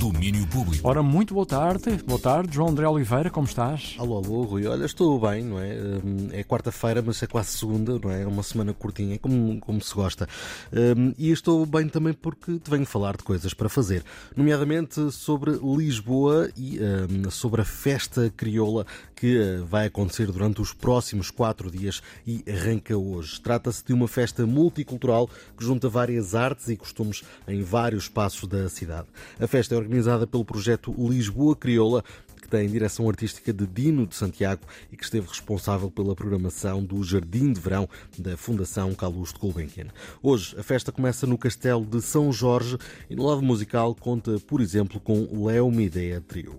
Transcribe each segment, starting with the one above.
Domínio Público. Ora, muito boa tarde. Boa tarde, João André Oliveira, como estás? Alô, alô, Rui. Olha, estou bem, não é? Hum, É quarta-feira, mas é quase segunda, não é? É uma semana curtinha, como, como se gosta. Hum, E estou bem também porque te venho falar de coisas para fazer, nomeadamente sobre Lisboa e hum, sobre a festa crioula que eh, vai acontecer durante os próximos quatro dias e arranca hoje. Trata-se de uma festa multicultural que junta várias artes e costumes em vários espaços da cidade. A festa é organizada pelo projeto Lisboa Crioula, que tem direção artística de Dino de Santiago e que esteve responsável pela programação do Jardim de Verão da Fundação Calouste Gulbenkian. Hoje a festa começa no Castelo de São Jorge e no lado musical conta, por exemplo, com Léo Mideia Trio.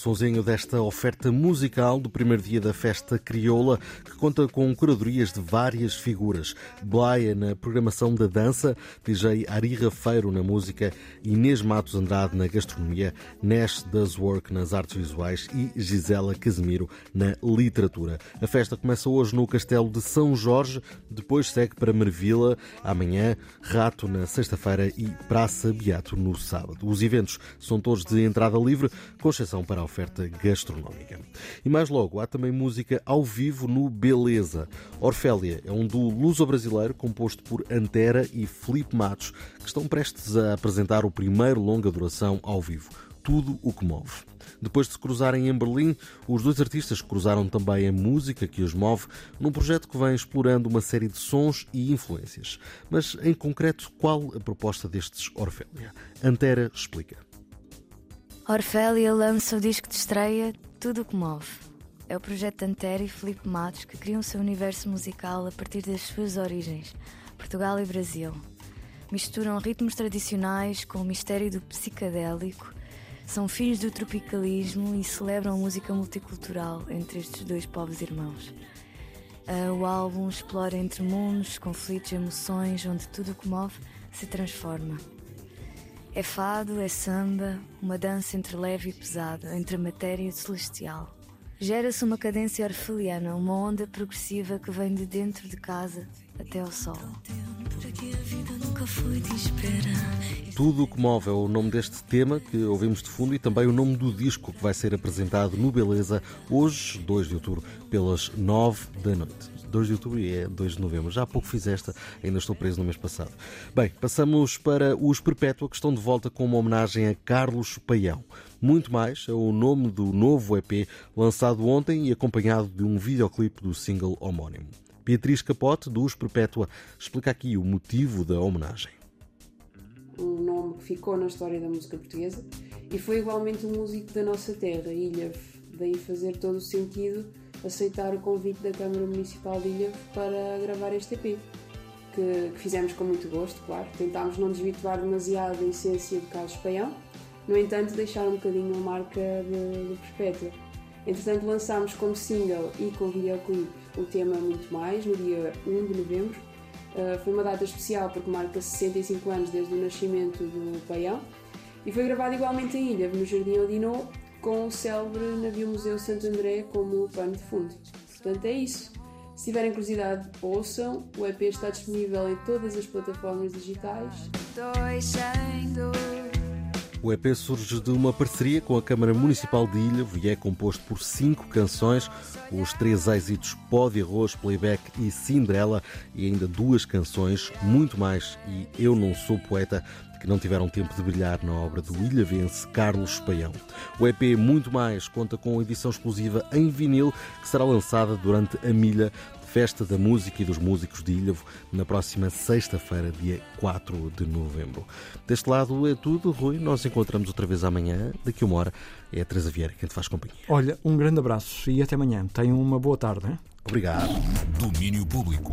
Sonzinho desta oferta musical do primeiro dia da festa crioula, que conta com curadorias de várias figuras. Blaia na programação da dança, DJ Ari Rafeiro na música, Inês Matos Andrade na gastronomia, Nash Does Work nas artes visuais e Gisela Casemiro na literatura. A festa começa hoje no Castelo de São Jorge, depois segue para Mervila amanhã, Rato na sexta-feira e Praça Beato no sábado. Os eventos são todos de entrada livre, com exceção para a oferta gastronómica. E mais logo, há também música ao vivo no Beleza. Orfélia é um duo luso-brasileiro composto por Antera e Felipe Matos, que estão prestes a apresentar o primeiro longa duração ao vivo. Tudo o que move. Depois de se cruzarem em Berlim, os dois artistas cruzaram também a música que os move num projeto que vem explorando uma série de sons e influências. Mas, em concreto, qual a proposta destes Orfélia? Antera explica. Orfélia lança o disco de estreia Tudo o que Move. É o projeto de Antero e Filipe Matos que criam o seu universo musical a partir das suas origens, Portugal e Brasil. Misturam ritmos tradicionais com o mistério do psicadélico, são filhos do tropicalismo e celebram a música multicultural entre estes dois povos irmãos. Ah, O álbum explora entre mundos, conflitos, emoções, onde tudo o que move se transforma. É fado, é samba, uma dança entre leve e pesado, entre matéria e celestial. Gera-se uma cadência orfeliana, uma onda progressiva que vem de dentro de casa até ao sol. Tudo o que move é o nome deste tema que ouvimos de fundo e também o nome do disco que vai ser apresentado no Beleza hoje, 2 de outubro, pelas 9 da noite. 2 de outubro e é 2 de novembro. Já há pouco fiz esta, ainda estou preso no mês passado. Bem, passamos para os Perpétua, que estão de volta com uma homenagem a Carlos Paião. Muito mais é o nome do novo EP lançado ontem e acompanhado de um videoclipe do single homónimo. Beatriz Capote, dos Perpétua, explica aqui o motivo da homenagem. um nome que ficou na história da música portuguesa e foi igualmente um músico da nossa terra, Ilhavo. Daí fazer todo o sentido aceitar o convite da Câmara Municipal de Ilhavo para gravar este EP, que, que fizemos com muito gosto, claro. Tentámos não desvirtuar demasiado a essência de Carlos Paião, no entanto deixar um bocadinho a marca de Perpétua. Entretanto lançámos como single e com videoclipe o tema Muito Mais, no dia 1 de novembro, Uh, foi uma data especial porque marca 65 anos desde o nascimento do Paião e foi gravado igualmente em Ilha, no Jardim Odinô, com o célebre Navio Museu Santo André como pano de fundo. Portanto, é isso. Se tiverem curiosidade, ouçam. O EP está disponível em todas as plataformas digitais. Dois sem dor. O EP surge de uma parceria com a Câmara Municipal de Ilhavo e é composto por cinco canções, os três êxitos Pó de Arroz, Playback e Cinderela, e ainda duas canções, Muito Mais e Eu Não Sou Poeta, que não tiveram tempo de brilhar na obra do ilhavense Carlos Paião. O EP Muito Mais conta com edição exclusiva em vinil, que será lançada durante a milha Festa da Música e dos Músicos de Ilhavo, na próxima sexta-feira, dia 4 de novembro. Deste lado é tudo, Rui. Nós encontramos outra vez amanhã, daqui a uma hora. É a Teresa Vieira quem te faz companhia. Olha, um grande abraço e até amanhã. Tenham uma boa tarde. Hein? Obrigado. Domínio Público.